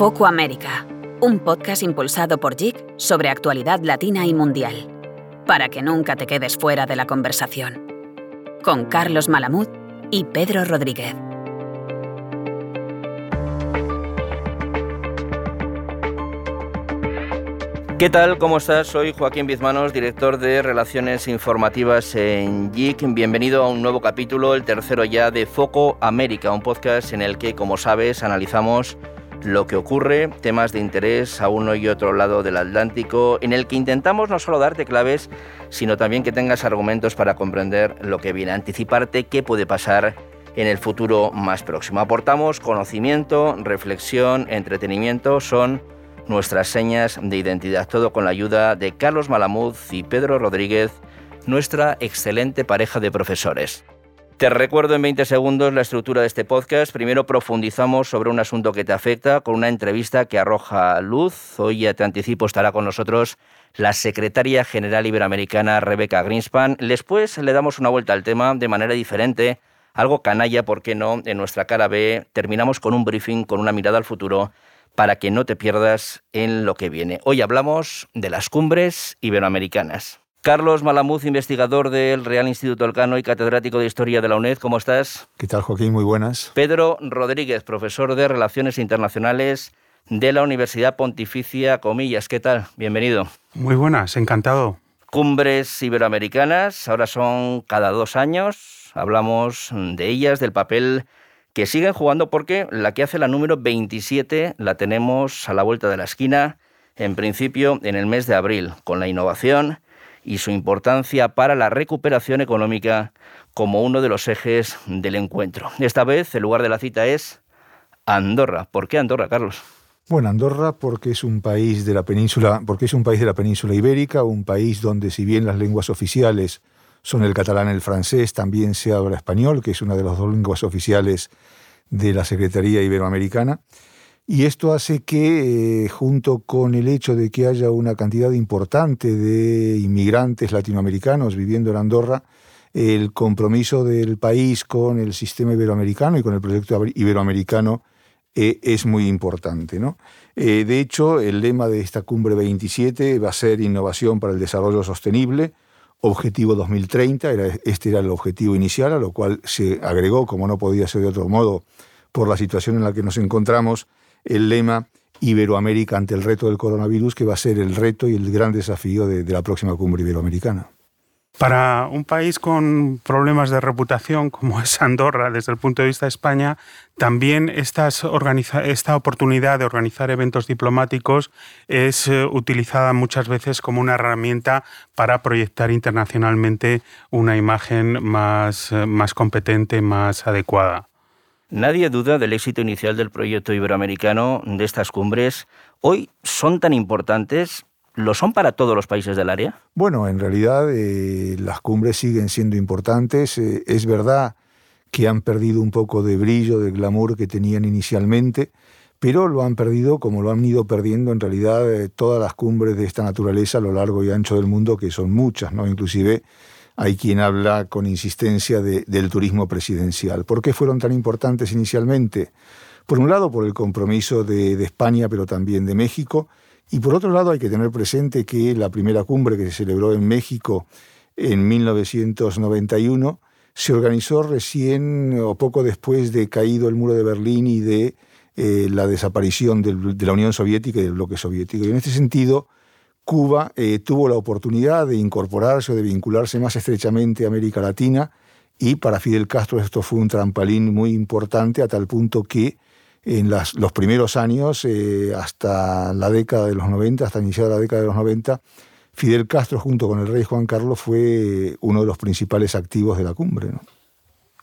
Foco América, un podcast impulsado por JIC sobre actualidad latina y mundial, para que nunca te quedes fuera de la conversación. Con Carlos Malamud y Pedro Rodríguez. ¿Qué tal? ¿Cómo estás? Soy Joaquín Bizmanos, director de Relaciones Informativas en JIC. Bienvenido a un nuevo capítulo, el tercero ya de Foco América, un podcast en el que, como sabes, analizamos lo que ocurre, temas de interés a uno y otro lado del Atlántico, en el que intentamos no solo darte claves, sino también que tengas argumentos para comprender lo que viene, anticiparte qué puede pasar en el futuro más próximo. Aportamos conocimiento, reflexión, entretenimiento, son nuestras señas de identidad, todo con la ayuda de Carlos Malamuz y Pedro Rodríguez, nuestra excelente pareja de profesores. Te recuerdo en 20 segundos la estructura de este podcast. Primero profundizamos sobre un asunto que te afecta con una entrevista que arroja luz. Hoy ya te anticipo estará con nosotros la secretaria general iberoamericana Rebecca Greenspan. Después le damos una vuelta al tema de manera diferente, algo canalla, ¿por qué no? En nuestra cara B terminamos con un briefing, con una mirada al futuro para que no te pierdas en lo que viene. Hoy hablamos de las cumbres iberoamericanas. Carlos Malamuz, investigador del Real Instituto Elcano y catedrático de Historia de la UNED, ¿cómo estás? ¿Qué tal, Joaquín? Muy buenas. Pedro Rodríguez, profesor de Relaciones Internacionales de la Universidad Pontificia Comillas. ¿Qué tal? Bienvenido. Muy buenas, encantado. Cumbres iberoamericanas, ahora son cada dos años. Hablamos de ellas, del papel que siguen jugando porque la que hace la número 27 la tenemos a la vuelta de la esquina, en principio en el mes de abril, con la innovación y su importancia para la recuperación económica como uno de los ejes del encuentro. Esta vez el lugar de la cita es Andorra. ¿Por qué Andorra, Carlos? Bueno, Andorra porque es un país de la península, porque es un país de la península ibérica, un país donde si bien las lenguas oficiales son el catalán y el francés, también se habla español, que es una de las dos lenguas oficiales de la Secretaría Iberoamericana. Y esto hace que, eh, junto con el hecho de que haya una cantidad importante de inmigrantes latinoamericanos viviendo en Andorra, el compromiso del país con el sistema iberoamericano y con el proyecto iberoamericano eh, es muy importante. ¿no? Eh, de hecho, el lema de esta cumbre 27 va a ser Innovación para el Desarrollo Sostenible, Objetivo 2030, era, este era el objetivo inicial, a lo cual se agregó, como no podía ser de otro modo, por la situación en la que nos encontramos, el lema Iberoamérica ante el reto del coronavirus, que va a ser el reto y el gran desafío de, la próxima cumbre iberoamericana. Para un país con problemas de reputación como es Andorra desde el punto de vista de España, también esta oportunidad de organizar eventos diplomáticos es eh, utilizada muchas veces como una herramienta para proyectar internacionalmente una imagen más, eh, más competente, más adecuada. Nadie duda del éxito inicial del proyecto iberoamericano de estas cumbres. Hoy son tan importantes, ¿lo son para todos los países del área? Bueno, en realidad eh, las cumbres siguen siendo importantes. Eh, es verdad que han perdido un poco de brillo, de glamour que tenían inicialmente, pero lo han perdido como lo han ido perdiendo en realidad eh, todas las cumbres de esta naturaleza a lo largo y ancho del mundo, que son muchas, ¿no? Inclusive hay quien habla con insistencia del turismo presidencial. ¿Por qué fueron tan importantes inicialmente? Por un lado, por el compromiso de, España, pero también de México, y por otro lado hay que tener presente que la primera cumbre que se celebró en México en 1991 se organizó recién o poco después de caído el muro de Berlín y de eh, la desaparición de la Unión Soviética y del bloque soviético. Y en este sentido, Cuba eh, tuvo la oportunidad de incorporarse o de vincularse más estrechamente a América Latina y para Fidel Castro esto fue un trampalín muy importante a tal punto que en los primeros años, eh, hasta la década de los 90, hasta iniciada la década de los 90, Fidel Castro junto con el rey Juan Carlos fue uno de los principales activos de la cumbre.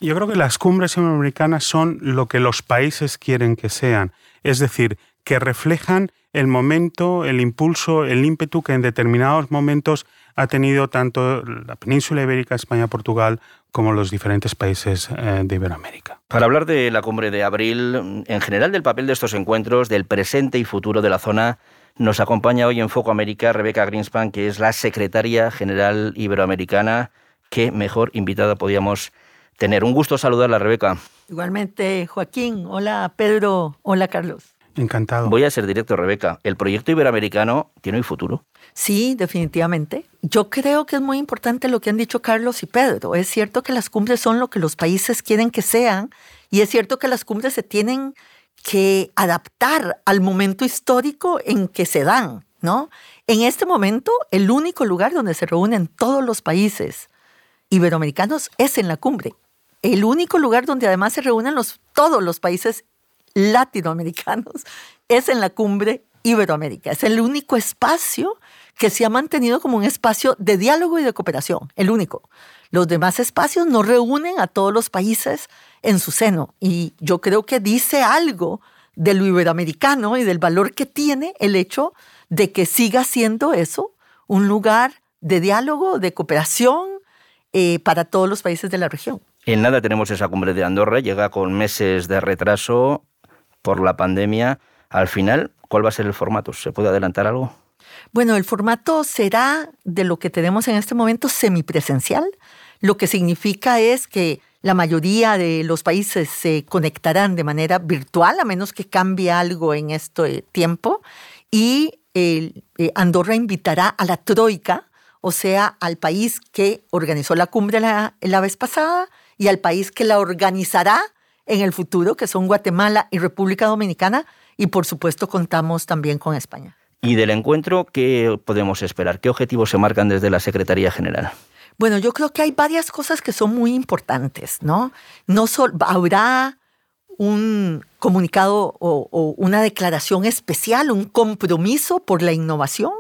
Yo creo que las cumbres americanas son lo que los países quieren que sean, es decir, que reflejan el momento, el impulso, el ímpetu que en determinados momentos ha tenido tanto la península ibérica, España, Portugal, como los diferentes países eh, de Iberoamérica. Para hablar de la cumbre de abril, en general del papel de estos encuentros, del presente y futuro de la zona, nos acompaña hoy en Foco América Rebeca Greenspan, que es la secretaria general iberoamericana. Qué mejor invitada podíamos tener. Un gusto saludarla, Rebeca. Igualmente, Joaquín. Hola, Pedro. Hola, Carlos. Encantado. Voy a ser directo, Rebeca. ¿El proyecto iberoamericano tiene un futuro? Sí, definitivamente. Yo creo que es muy importante lo que han dicho Carlos y Pedro. Es cierto que las cumbres son lo que los países quieren que sean y es cierto que las cumbres se tienen que adaptar al momento histórico en que se dan, ¿no? En este momento, el único lugar donde se reúnen todos los países iberoamericanos es en la cumbre. El único lugar donde además se reúnen los, todos los países latinoamericanos es en la cumbre Iberoamérica. Es el único espacio que se ha mantenido como un espacio de diálogo y de cooperación, el único. Los demás espacios no reúnen a todos los países en su seno y yo creo que dice algo de lo iberoamericano y del valor que tiene el hecho de que siga siendo eso un lugar de diálogo, de cooperación eh, para todos los países de la región. En nada tenemos esa cumbre de Andorra, llega con meses de retraso por la pandemia. Al final, ¿cuál va a ser el formato? ¿Se puede adelantar algo? Bueno, el formato será de lo que tenemos en este momento semipresencial, lo que significa es que la mayoría de los países se conectarán de manera virtual, a menos que cambie algo en este tiempo, y eh, Andorra invitará a la Troika, o sea, al país que organizó la cumbre la, la vez pasada y al país que la organizará en el futuro, que son Guatemala y República Dominicana, y por supuesto contamos también con España. ¿Y del encuentro qué podemos esperar? ¿Qué objetivos se marcan desde la Secretaría General? Bueno, yo creo que hay varias cosas que son muy importantes, ¿no? No habrá un comunicado o, o, una declaración especial, un compromiso por la innovación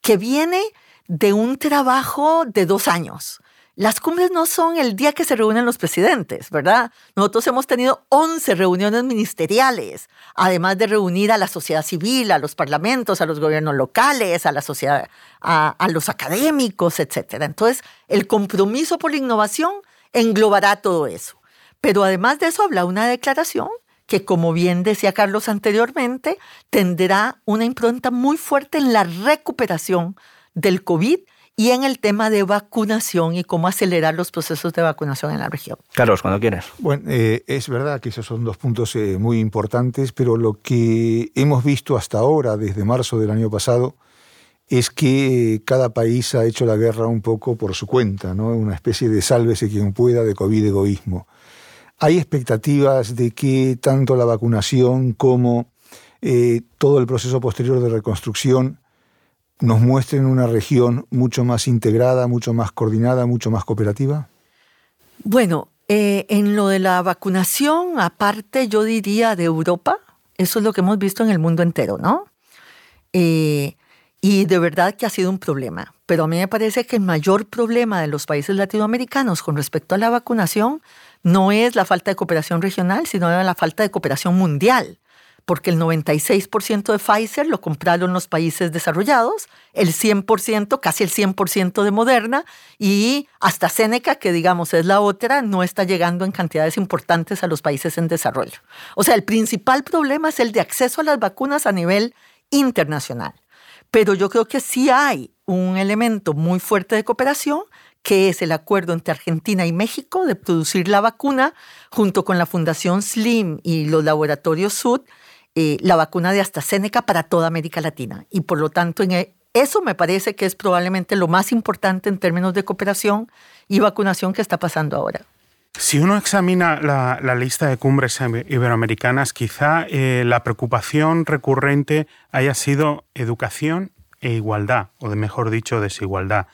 que viene de un trabajo de dos años. Las cumbres no son el día que se reúnen los presidentes, ¿verdad? Nosotros hemos tenido 11 reuniones ministeriales, además de reunir a la sociedad civil, a los parlamentos, a los gobiernos locales, a la sociedad, a, los académicos, etc. Entonces, el compromiso por la innovación englobará todo eso. Pero además de eso, habla una declaración que, como bien decía Carlos anteriormente, tendrá una impronta muy fuerte en la recuperación del COVID y en el tema de vacunación y cómo acelerar los procesos de vacunación en la región. Carlos, cuando quieras. Bueno, eh, es verdad que esos son dos puntos eh, muy importantes, pero lo que hemos visto hasta ahora, desde marzo del año pasado, es que cada país ha hecho la guerra un poco por su cuenta, ¿no? una especie de sálvese quien pueda de COVID egoísmo. Hay expectativas de que tanto la vacunación como eh, todo el proceso posterior de reconstrucción nos muestren una región mucho más integrada, mucho más coordinada, mucho más cooperativa? Bueno, eh, en lo de la vacunación, aparte yo diría de Europa, eso es lo que hemos visto en el mundo entero, ¿no? Eh, y de verdad que ha sido un problema. Pero a mí me parece que el mayor problema de los países latinoamericanos con respecto a la vacunación no es la falta de cooperación regional, sino la falta de cooperación mundial porque el 96% de Pfizer lo compraron los países desarrollados, el 100%, casi el 100% de Moderna y hasta Seneca, que digamos es la otra, no está llegando en cantidades importantes a los países en desarrollo. O sea, el principal problema es el de acceso a las vacunas a nivel internacional. Pero yo creo que sí hay un elemento muy fuerte de cooperación que es el acuerdo entre Argentina y México de producir la vacuna junto con la Fundación SLIM y los laboratorios Sud eh, la vacuna de AstraZeneca para toda América Latina. Y por lo tanto, en e, eso me parece que es probablemente lo más importante en términos de cooperación y vacunación que está pasando ahora. Si uno examina la, lista de cumbres iberoamericanas, quizá eh, la preocupación recurrente haya sido educación e igualdad, o de mejor dicho, desigualdad.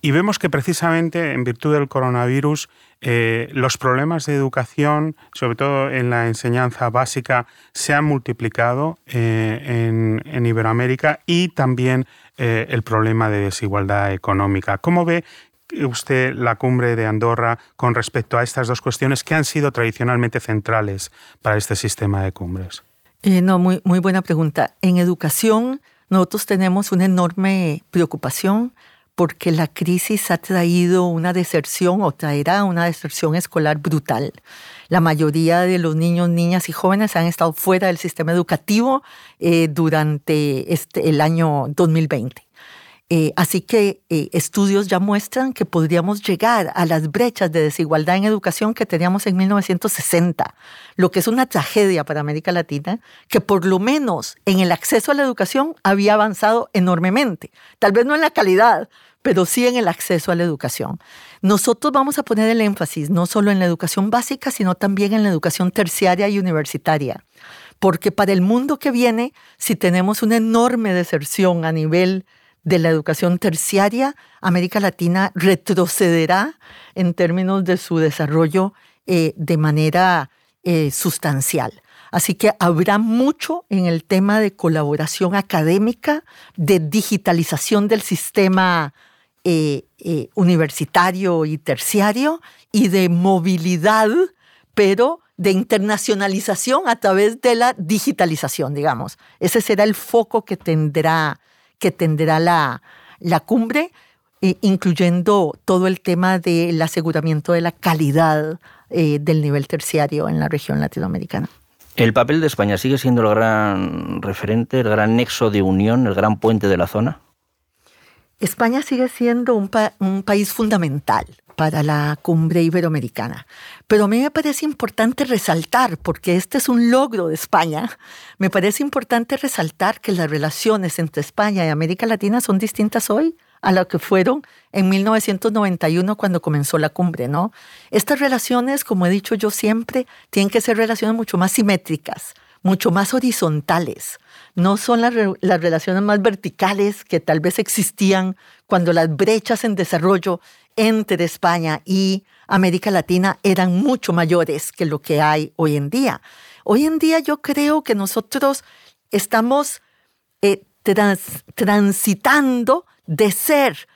Y vemos que precisamente en virtud del coronavirus eh, los problemas de educación, sobre todo en la enseñanza básica, se han multiplicado eh, en, Iberoamérica y también eh, el problema de desigualdad económica. ¿Cómo ve usted la cumbre de Andorra con respecto a estas dos cuestiones que han sido tradicionalmente centrales para este sistema de cumbres? no, muy, muy buena pregunta. En educación, nosotros tenemos una enorme preocupación porque la crisis ha traído una deserción o traerá una deserción escolar brutal. La mayoría de los niños, niñas y jóvenes han estado fuera del sistema educativo eh, durante este, el año 2020. Eh, así que eh, estudios ya muestran que podríamos llegar a las brechas de desigualdad en educación que teníamos en 1960, lo que es una tragedia para América Latina, que por lo menos en el acceso a la educación había avanzado enormemente. Tal vez no en la calidad, pero sí en el acceso a la educación. Nosotros vamos a poner el énfasis no solo en la educación básica, sino también en la educación terciaria y universitaria. Porque para el mundo que viene, si tenemos una enorme deserción a nivel de la educación terciaria, América Latina retrocederá en términos de su desarrollo eh, de manera eh, sustancial. Así que habrá mucho en el tema de colaboración académica, de digitalización del sistema eh, universitario y terciario y de movilidad, pero de internacionalización a través de la digitalización, digamos. Ese será el foco que tendrá que tendrá la, la cumbre, eh, incluyendo todo el tema del aseguramiento de la calidad eh, del nivel terciario en la región latinoamericana. ¿El papel de España sigue siendo el gran referente, el gran nexo de unión, el gran puente de la zona? España sigue siendo un, un país fundamental para la cumbre iberoamericana. Pero a mí me parece importante resaltar, porque este es un logro de España, me parece importante resaltar que las relaciones entre España y América Latina son distintas hoy a lo que fueron en 1991 cuando comenzó la cumbre, ¿no? Estas relaciones, como he dicho yo siempre, tienen que ser relaciones mucho más simétricas, mucho más horizontales. No son las, las relaciones más verticales que tal vez existían cuando las brechas en desarrollo entre España y América Latina eran mucho mayores que lo que hay hoy en día. Hoy en día yo creo que nosotros estamos eh, transitando de ser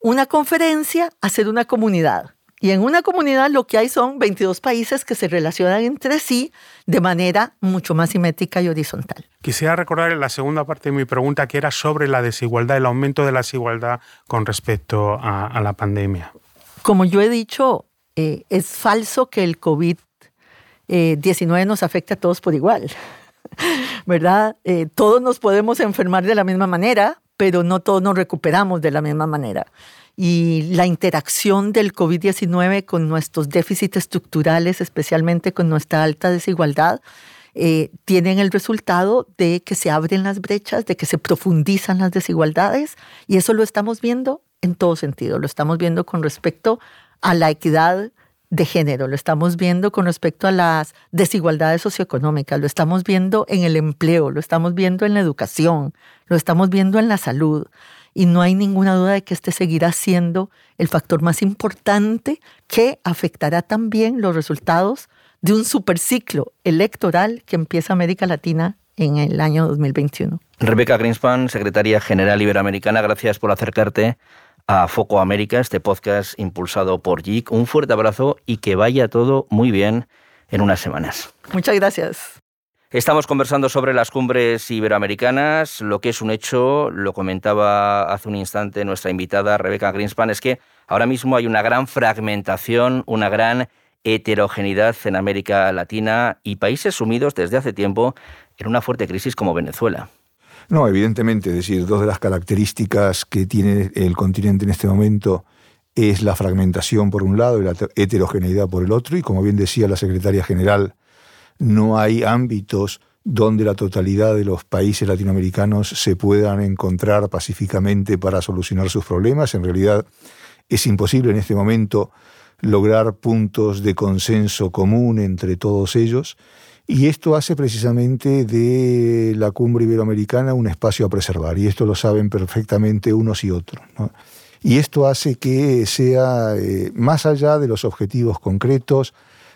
una conferencia a ser una comunidad. Y en una comunidad lo que hay son 22 países que se relacionan entre sí de manera mucho más simétrica y horizontal. Quisiera recordar la segunda parte de mi pregunta que era sobre la desigualdad, el aumento de la desigualdad con respecto a, la pandemia. Como yo he dicho, eh, es falso que el COVID-19 eh, nos afecte a todos por igual. ¿Verdad? Eh, todos nos podemos enfermar de la misma manera, pero no todos nos recuperamos de la misma manera y la interacción del COVID-19 con nuestros déficits estructurales, especialmente con nuestra alta desigualdad, eh, tienen el resultado de que se abren las brechas, de que se profundizan las desigualdades y eso lo estamos viendo en todo sentido. Lo estamos viendo con respecto a la equidad de género, lo estamos viendo con respecto a las desigualdades socioeconómicas, lo estamos viendo en el empleo, lo estamos viendo en la educación, lo estamos viendo en la salud y no hay ninguna duda de que este seguirá siendo el factor más importante que afectará también los resultados de un superciclo electoral que empieza América Latina en el año 2021. Rebeca Greenspan, secretaria general iberoamericana, gracias por acercarte a Foco América, este podcast impulsado por JIC. Un fuerte abrazo y que vaya todo muy bien en unas semanas. Muchas gracias. Estamos conversando sobre las cumbres iberoamericanas. Lo que es un hecho, lo comentaba hace un instante nuestra invitada Rebeca Greenspan, es que ahora mismo hay una gran fragmentación, una gran heterogeneidad en América Latina y países sumidos desde hace tiempo en una fuerte crisis como Venezuela. No, evidentemente, es decir, dos de las características que tiene el continente en este momento es la fragmentación por un lado y la heterogeneidad por el otro, y como bien decía la secretaria general no hay ámbitos donde la totalidad de los países latinoamericanos se puedan encontrar pacíficamente para solucionar sus problemas. En realidad es imposible en este momento lograr puntos de consenso común entre todos ellos. Y esto hace precisamente de la cumbre iberoamericana un espacio a preservar, y esto lo saben perfectamente unos y otros. Y esto hace que sea, eh, más allá de los objetivos concretos,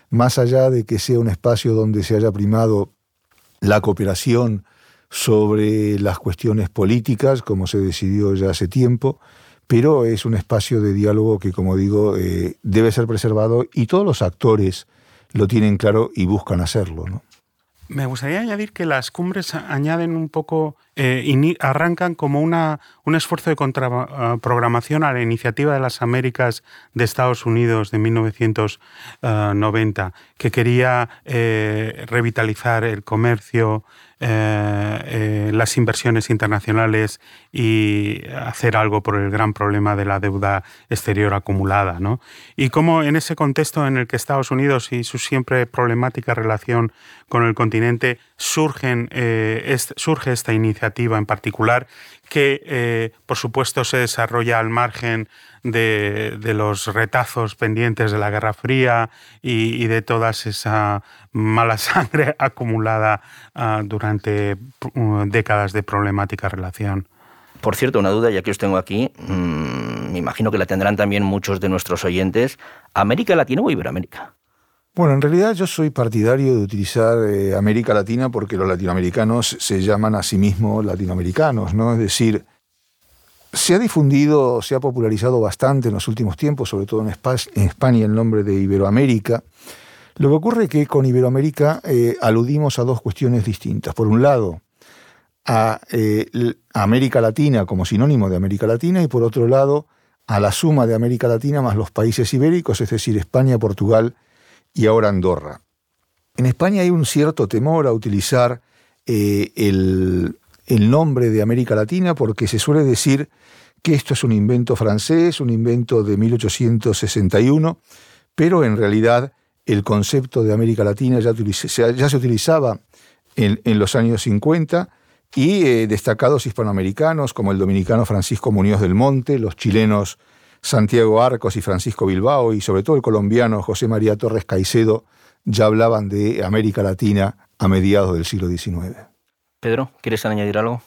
más allá de que sea un espacio donde se haya primado la cooperación sobre las cuestiones políticas, como se decidió ya hace tiempo, pero es un espacio de diálogo que, como digo, eh, debe ser preservado y todos los actores lo tienen claro y buscan hacerlo. ¿no? Me gustaría añadir que las cumbres añaden un poco, eh, arrancan como una, un esfuerzo de contraprogramación a la iniciativa de las Américas de Estados Unidos de 1990, que quería eh, revitalizar el comercio, eh, eh, las inversiones internacionales y hacer algo por el gran problema de la deuda exterior acumulada. ¿no? Y cómo en ese contexto en el que Estados Unidos y su siempre problemática relación con el continente surgen, eh, surge esta iniciativa en particular que por supuesto se desarrolla al margen de, los retazos pendientes de la Guerra Fría y, de toda esa mala sangre acumulada ah, durante uh, décadas de problemática relación. Por cierto, una duda, ya que os tengo aquí, mm, me imagino que la tendrán también muchos de nuestros oyentes. ¿América Latina o Iberoamérica? Bueno, en realidad yo soy partidario de utilizar eh, América Latina porque los latinoamericanos se llaman a sí mismos latinoamericanos, ¿no? Es decir, se ha difundido, se ha popularizado bastante en los últimos tiempos, sobre todo en, España, el nombre de Iberoamérica. Lo que ocurre es que con Iberoamérica eh, aludimos a dos cuestiones distintas. Por un lado, a, eh, a, América Latina como sinónimo de América Latina y por otro lado, a la suma de América Latina más los países ibéricos, es decir, España, Portugal y ahora Andorra. En España hay un cierto temor a utilizar eh, el, nombre de América Latina porque se suele decir que esto es un invento francés, un invento de 1861, pero en realidad el concepto de América Latina ya, ya se utilizaba en, los años 50 y eh, destacados hispanoamericanos como el dominicano Francisco Muñoz del Monte, los chilenos Santiago Arcos y Francisco Bilbao y sobre todo el colombiano José María Torres Caicedo ya hablaban de América Latina a mediados del siglo XIX. Pedro, ¿quieres añadir algo?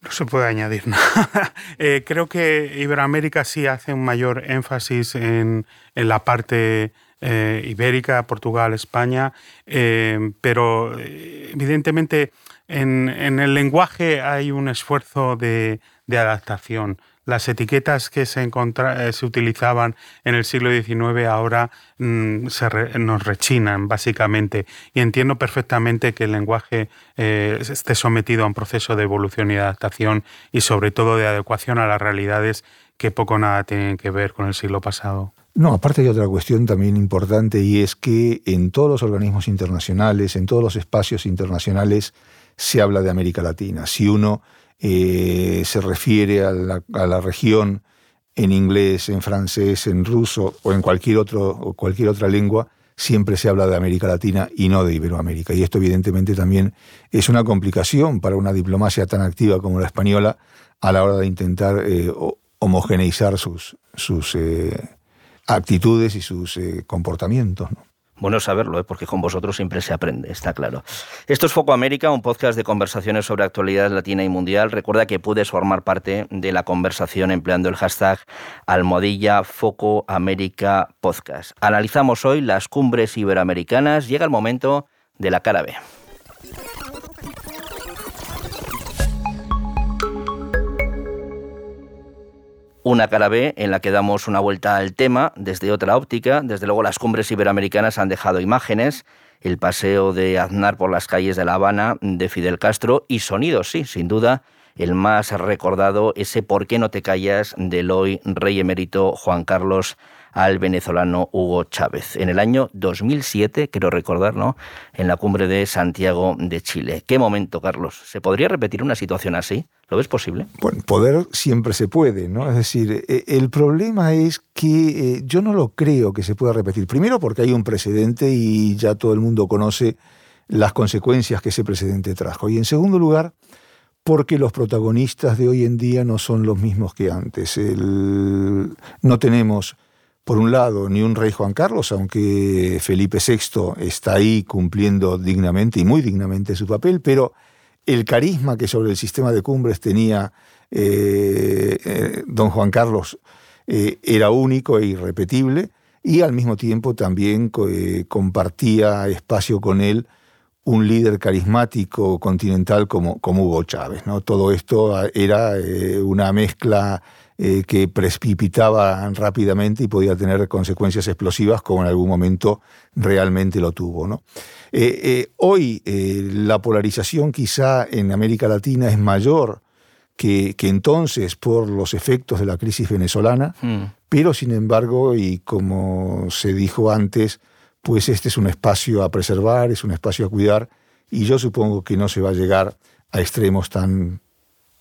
No se puede añadir nada. Eh, creo que Iberoamérica sí hace un mayor énfasis en, la parte eh, ibérica, Portugal, España, eh, pero evidentemente en, el lenguaje hay un esfuerzo de adaptación las etiquetas que se, eh, se utilizaban en el siglo XIX ahora mm, nos rechinan, básicamente. Y entiendo perfectamente que el lenguaje eh, esté sometido a un proceso de evolución y adaptación y sobre todo de adecuación a las realidades que poco nada tienen que ver con el siglo pasado. No, aparte hay otra cuestión también importante y es que en todos los organismos internacionales, en todos los espacios internacionales, se habla de América Latina. Si uno eh, se refiere a la, región en inglés, en francés, en ruso o en cualquier, otro, o cualquier otra lengua, siempre se habla de América Latina y no de Iberoamérica. Y esto evidentemente también es una complicación para una diplomacia tan activa como la española a la hora de intentar eh, homogeneizar sus, sus eh, actitudes y sus comportamientos. Bueno saberlo, ¿eh? porque con vosotros siempre se aprende, está claro. Esto es Foco América, un podcast de conversaciones sobre actualidad latina y mundial. Recuerda que puedes formar parte de la conversación empleando el hashtag almohadilla Foco Podcast. Analizamos hoy las cumbres iberoamericanas. Llega el momento de la cara B. una cara B en la que damos una vuelta al tema desde otra óptica. Desde luego las cumbres iberoamericanas han dejado imágenes, el paseo de Aznar por las calles de La Habana, de Fidel Castro y sonidos, sí, sin duda. El más recordado, ese ¿Por qué no te callas? del hoy rey emérito Juan Carlos al venezolano Hugo Chávez. En el año 2007, quiero recordar, ¿no? En la cumbre de Santiago de Chile. ¿Qué momento, Carlos? ¿Se podría repetir una situación así? ¿Lo ves posible? Bueno, poder siempre se puede, ¿no? Es decir, e, el problema es que eh, yo no lo creo que se pueda repetir. Primero porque hay un precedente y ya todo el mundo conoce las consecuencias que ese precedente trajo. Y en segundo lugar, porque los protagonistas de hoy en día no son los mismos que antes. no tenemos por un lado, ni un rey Juan Carlos, aunque Felipe VI está ahí cumpliendo dignamente y muy dignamente su papel, pero el carisma que sobre el sistema de cumbres tenía eh, eh, don Juan Carlos eh, era único e irrepetible y al mismo tiempo también compartía espacio con él un líder carismático continental como, como Hugo Chávez. ¿no? Todo esto era una mezcla eh, que precipitaba rápidamente y podía tener consecuencias explosivas como en algún momento realmente lo tuvo. ¿no? Eh, eh, hoy la polarización quizá en América Latina es mayor que, que, entonces por los efectos de la crisis venezolana, mm. pero sin embargo, y como se dijo antes, pues este es un espacio a preservar, es un espacio a cuidar, y yo supongo que no se va a llegar a extremos tan,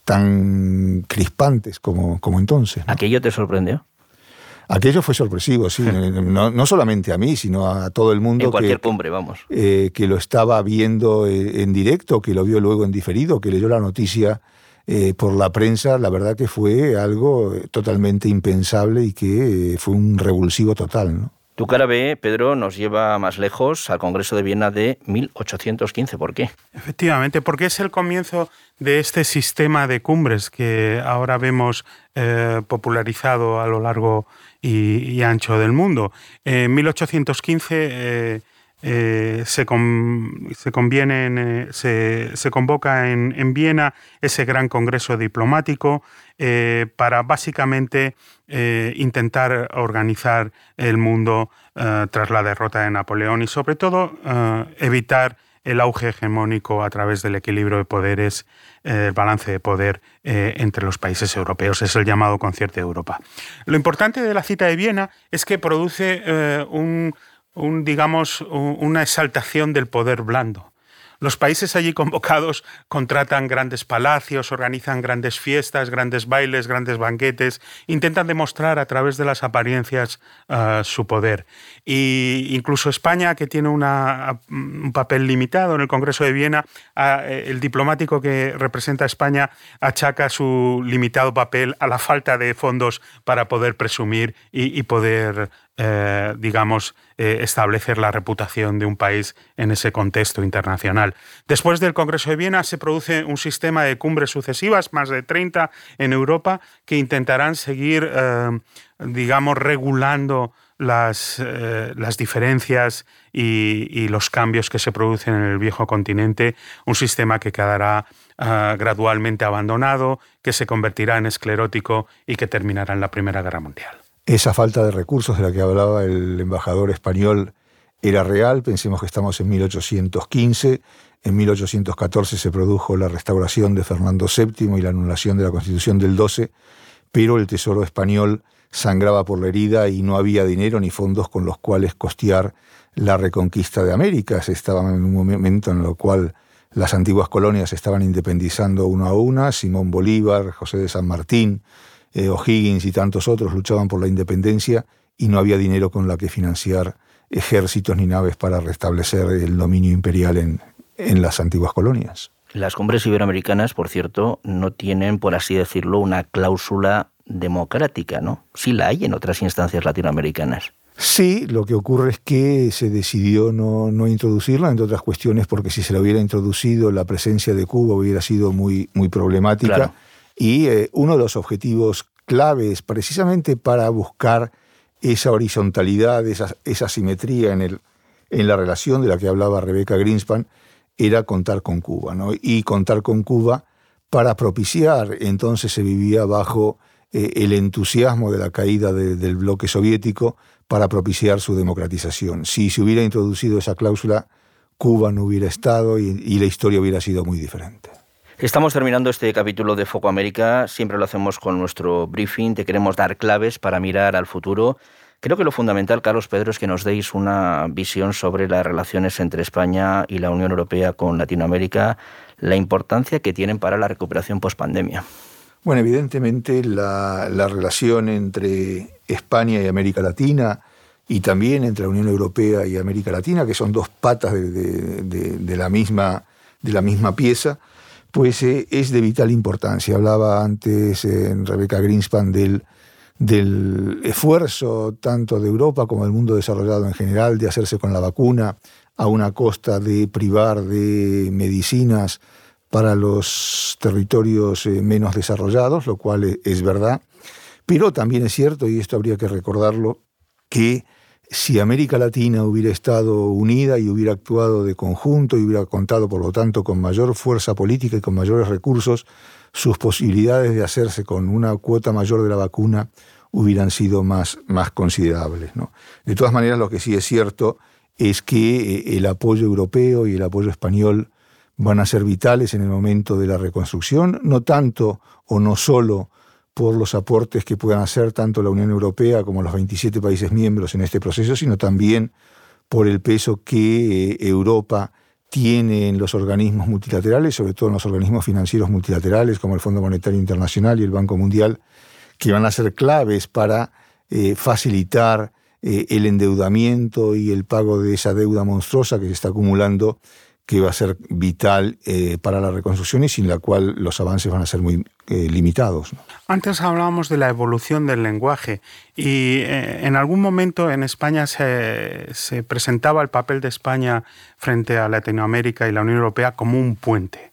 tan crispantes como, como entonces. ¿Aquello te sorprendió? Aquello fue sorpresivo, sí, no, solamente a mí, sino a todo el mundo. En cualquier cumbre, vamos. Eh, que lo estaba viendo eh, en directo, que lo vio luego en diferido, que leyó la noticia eh, por la prensa, la verdad que fue algo totalmente impensable y que fue un revulsivo total. ¿no? Tu cara B, Pedro, nos lleva más lejos al Congreso de Viena de 1815. ¿Por qué? Efectivamente, porque es el comienzo de este sistema de cumbres que ahora vemos eh, popularizado a lo largo y, ancho del mundo. En 1815 eh, se, conviene se, convoca en, Viena ese gran congreso diplomático eh, para básicamente eh, intentar organizar el mundo tras la derrota de Napoleón y sobre todo evitar el auge hegemónico a través del equilibrio de poderes, el balance de poder entre los países europeos. Es el llamado concierto de Europa. Lo importante de la cita de Viena es que produce un un, digamos, una exaltación del poder blando. Los países allí convocados contratan grandes palacios, organizan grandes fiestas, grandes bailes, grandes banquetes, intentan demostrar a través de las apariencias ah, su poder. Y incluso España, que tiene un papel limitado en el Congreso de Viena, ah, el diplomático que representa a España achaca su limitado papel a la falta de fondos para poder presumir y poder eh, digamos, eh, establecer la reputación de un país en ese contexto internacional. Después del Congreso de Viena se produce un sistema de cumbres sucesivas, más de 30 en Europa, que intentarán seguir, eh, digamos, regulando las, las diferencias y, los cambios que se producen en el viejo continente, un sistema que quedará gradualmente abandonado, que se convertirá en esclerótico y que terminará en la Primera Guerra Mundial. Esa falta de recursos de la que hablaba el embajador español era real, pensemos que estamos en 1815, en 1814 se produjo la restauración de Fernando VII y la anulación de la Constitución del 12, pero el Tesoro español sangraba por la herida y no había dinero ni fondos con los cuales costear la reconquista de América. Se estaba en un momento en el cual las antiguas colonias estaban independizando una a una, Simón Bolívar, José de San Martín, eh, O'Higgins y tantos otros luchaban por la independencia y no había dinero con la que financiar ejércitos ni naves para restablecer el dominio imperial en, en las antiguas colonias. Las cumbres iberoamericanas, por cierto, no tienen, por así decirlo, una cláusula democrática, ¿no? Sí la hay en otras instancias latinoamericanas. Sí, lo que ocurre es que se decidió no, no, introducirla, entre otras cuestiones, porque si se la hubiera introducido, la presencia de Cuba hubiera sido muy, muy problemática. Y eh, uno de los objetivos claves precisamente para buscar esa horizontalidad, esa, esa simetría en, el, en la relación de la que hablaba Rebeca Greenspan, era contar con Cuba. ¿no? Y contar con Cuba para propiciar, entonces se vivía bajo eh, el entusiasmo de la caída del bloque soviético para propiciar su democratización. Si se hubiera introducido esa cláusula, Cuba no hubiera estado y la historia hubiera sido muy diferente. Estamos terminando este capítulo de Foco América, siempre lo hacemos con nuestro briefing, te queremos dar claves para mirar al futuro. Creo que lo fundamental, Carlos Pedro, es que nos deis una visión sobre las relaciones entre España y la Unión Europea con Latinoamérica, la importancia que tienen para la recuperación post-pandemia. Bueno, evidentemente la, relación entre España y América Latina y también entre la Unión Europea y América Latina, que son dos patas de la, misma, de la misma pieza, pues eh, es de vital importancia. Hablaba antes en eh, Rebeca Greenspan del, del esfuerzo tanto de Europa como del mundo desarrollado en general de hacerse con la vacuna a una costa de privar de medicinas para los territorios eh, menos desarrollados, lo cual es verdad. Pero también es cierto, y esto habría que recordarlo, que si América Latina hubiera estado unida y hubiera actuado de conjunto y hubiera contado, por lo tanto, con mayor fuerza política y con mayores recursos, sus posibilidades de hacerse con una cuota mayor de la vacuna hubieran sido más, más considerables. De todas maneras, lo que sí es cierto es que eh, el apoyo europeo y el apoyo español van a ser vitales en el momento de la reconstrucción, no tanto o no solo por los aportes que puedan hacer tanto la Unión Europea como los 27 países miembros en este proceso, sino también por el peso que eh, Europa tiene en los organismos multilaterales, sobre todo en los organismos financieros multilaterales como el Fondo Monetario Internacional y el Banco Mundial, que van a ser claves para eh, facilitar eh, el endeudamiento y el pago de esa deuda monstruosa que se está acumulando que va a ser vital eh, para la reconstrucción y sin la cual los avances van a ser muy eh, limitados. Antes hablábamos de la evolución del lenguaje y eh, en algún momento en España se, se presentaba el papel de España frente a Latinoamérica y la Unión Europea como un puente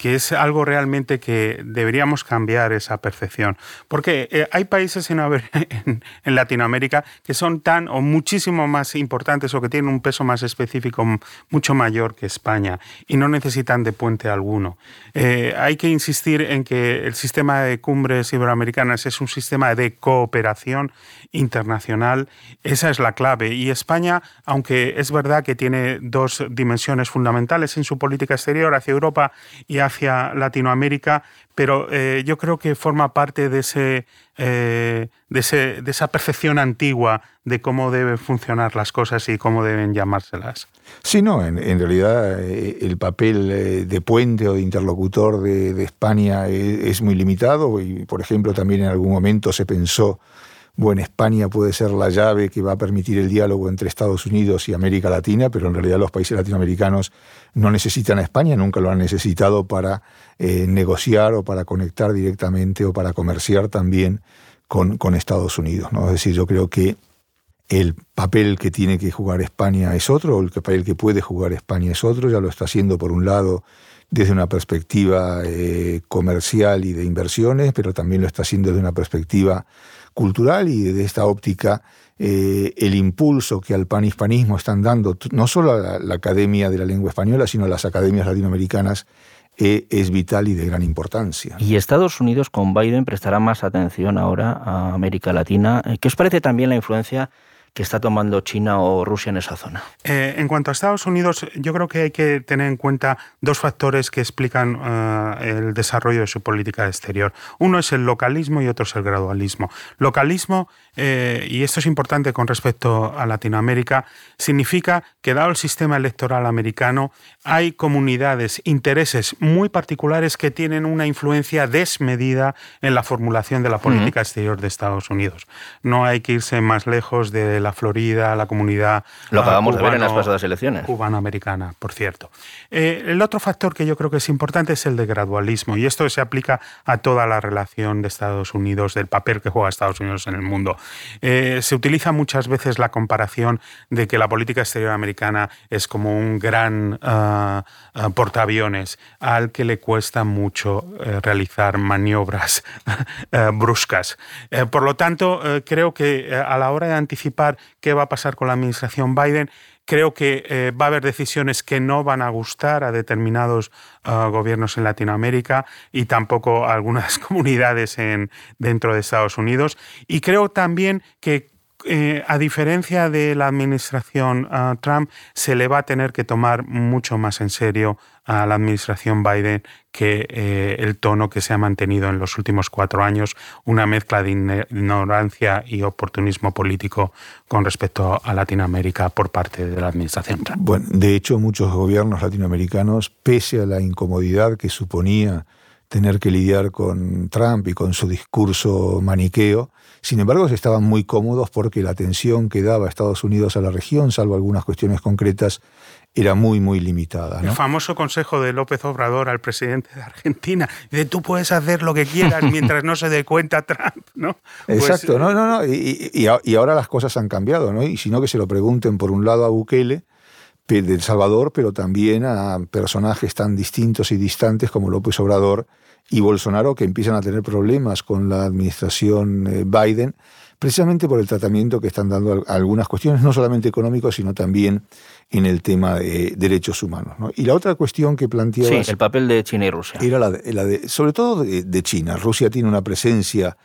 que es algo realmente que deberíamos cambiar esa percepción. Porque eh, hay países en, Latinoamérica que son tan o muchísimo más importantes o que tienen un peso más específico mucho mayor que España y no necesitan de puente alguno. Eh, hay que insistir en que el sistema de cumbres iberoamericanas es un sistema de cooperación internacional. Esa es la clave. Y España, aunque es verdad que tiene dos dimensiones fundamentales en su política exterior hacia Europa y hacia hacia Latinoamérica, pero eh, yo creo que forma parte de, ese, eh, de, ese, de esa percepción antigua de cómo deben funcionar las cosas y cómo deben llamárselas. Sí, no, en, realidad eh, el papel de puente o de interlocutor de, España es, es, muy limitado y, por ejemplo, también en algún momento se pensó bueno, España puede ser la llave que va a permitir el diálogo entre Estados Unidos y América Latina, pero en realidad los países latinoamericanos no necesitan a España, nunca lo han necesitado para eh, negociar o para conectar directamente o para comerciar también con, Estados Unidos. Es decir, yo creo que el papel que tiene que jugar España es otro, el papel que puede jugar España es otro, ya lo está haciendo por un lado desde una perspectiva eh, comercial y de inversiones, pero también lo está haciendo desde una perspectiva cultural y desde esta óptica eh, el impulso que al panhispanismo están dando no solo a la, Academia de la Lengua Española, sino a las academias latinoamericanas, eh, es vital y de gran importancia. Y Estados Unidos con Biden prestará más atención ahora a América Latina. ¿Qué os parece también la influencia que está tomando China o Rusia en esa zona? Eh, en cuanto a Estados Unidos, yo creo que hay que tener en cuenta dos factores que explican eh, el desarrollo de su política exterior. Uno es el localismo y otro es el gradualismo. Localismo, eh, y esto es importante con respecto a Latinoamérica, significa que dado el sistema electoral americano, hay comunidades, intereses muy particulares que tienen una influencia desmedida en la formulación de la política exterior de Estados Unidos. No hay que irse más lejos de la Florida, la comunidad. Lo acabamos de ver en las pasadas elecciones. Cubanoamericana, por cierto. Eh, el otro factor que yo creo que es importante es el de gradualismo, y esto se aplica a toda la relación de Estados Unidos, del papel que juega Estados Unidos en el mundo. Eh, se utiliza muchas veces la comparación de que la política exterior americana es como un gran ah, ah, portaaviones al que le cuesta mucho eh, realizar maniobras bruscas. por lo tanto, creo que a la hora de anticipar qué va a pasar con la administración Biden. Creo que eh, va a haber decisiones que no van a gustar a determinados ah, gobiernos en Latinoamérica y tampoco a algunas comunidades en, dentro de Estados Unidos. Y creo también que eh, a diferencia de la administración ah, Trump, se le va a tener que tomar mucho más en serio a la administración Biden que eh, el tono que se ha mantenido en los últimos cuatro años, una mezcla de ignorancia y oportunismo político con respecto a Latinoamérica por parte de la administración Trump. Bueno, de hecho, muchos gobiernos latinoamericanos, pese a la incomodidad que suponía tener que lidiar con Trump y con su discurso maniqueo, sin embargo, estaban muy cómodos porque la atención que daba Estados Unidos a la región, salvo algunas cuestiones concretas, era muy, muy limitada. El famoso consejo de López Obrador al presidente de Argentina, de tú puedes hacer lo que quieras mientras no se dé cuenta Trump, ¿no? Pues, Exacto, no, no, no. Y, ahora las cosas han cambiado, ¿no? Y si no que se lo pregunten por un lado a Bukele, de El Salvador, pero también a personajes tan distintos y distantes como López Obrador y Bolsonaro, que empiezan a tener problemas con la administración eh, Biden precisamente por el tratamiento que están dando a algunas cuestiones, no solamente económicos, sino también en el tema de derechos humanos. Y la otra cuestión que planteaba... Sí, el papel de China y Rusia. Era la de, sobre todo de, China. Rusia tiene una presencia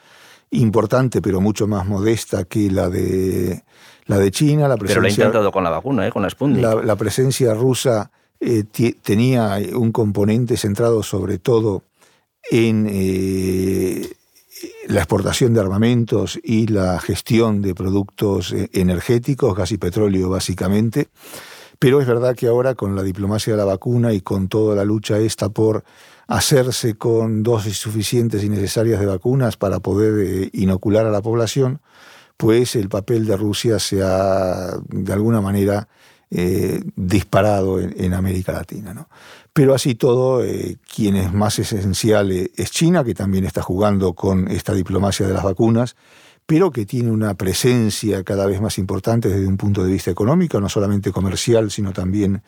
importante, pero mucho más modesta que la de, la de China. La pero lo ha intentado con la vacuna, ¿eh? con la Sputnik. La, presencia rusa eh, tenía un componente centrado sobre todo en... Eh, la exportación de armamentos y la gestión de productos eh, energéticos, gas y petróleo básicamente, Pero es verdad que ahora con la diplomacia de la vacuna y con toda la lucha esta por hacerse con dosis suficientes y necesarias de vacunas para poder inocular a la población, pues el papel de Rusia se ha de alguna manera eh, disparado en, América Latina. ¿no? Pero así todo, eh, quien es más esencial es China, que también está jugando con esta diplomacia de las vacunas, pero que tiene una presencia cada vez más importante desde un punto de vista económico, no solamente comercial, sino también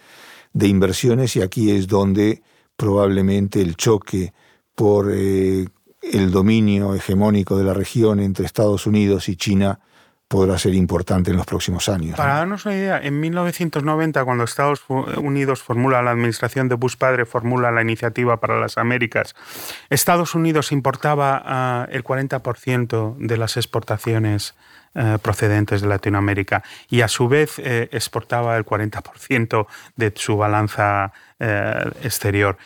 de inversiones, y aquí es donde probablemente el choque por eh, el dominio hegemónico de la región entre Estados Unidos y China podrá ser importante en los próximos años. Para darnos una idea, en 1990, cuando Estados Unidos formula, la administración de Bush padre formula la iniciativa para las Américas, Estados Unidos importaba ah, el 40% de las exportaciones eh, procedentes de Latinoamérica y a su vez eh, exportaba el 40% de su balanza eh, exterior.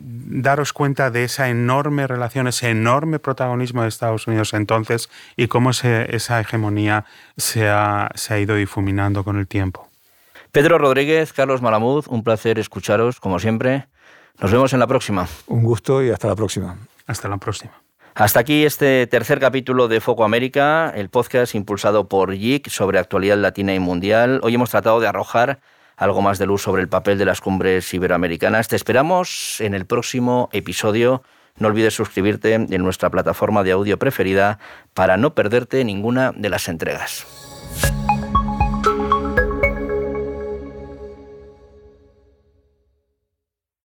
daros cuenta de esa enorme relación, ese enorme protagonismo de Estados Unidos entonces y cómo esa hegemonía se ha, se ha ido difuminando con el tiempo. Pedro Rodríguez, Carlos Malamud, un placer escucharos como siempre. Nos vemos en la próxima. Un gusto y hasta la próxima. Hasta la próxima. Hasta aquí este tercer capítulo de Foco América, el podcast impulsado por JIC sobre actualidad latina y mundial. Hoy hemos tratado de arrojar algo más de luz sobre el papel de las cumbres iberoamericanas. Te esperamos en el próximo episodio. No olvides suscribirte en nuestra plataforma de audio preferida para no perderte ninguna de las entregas.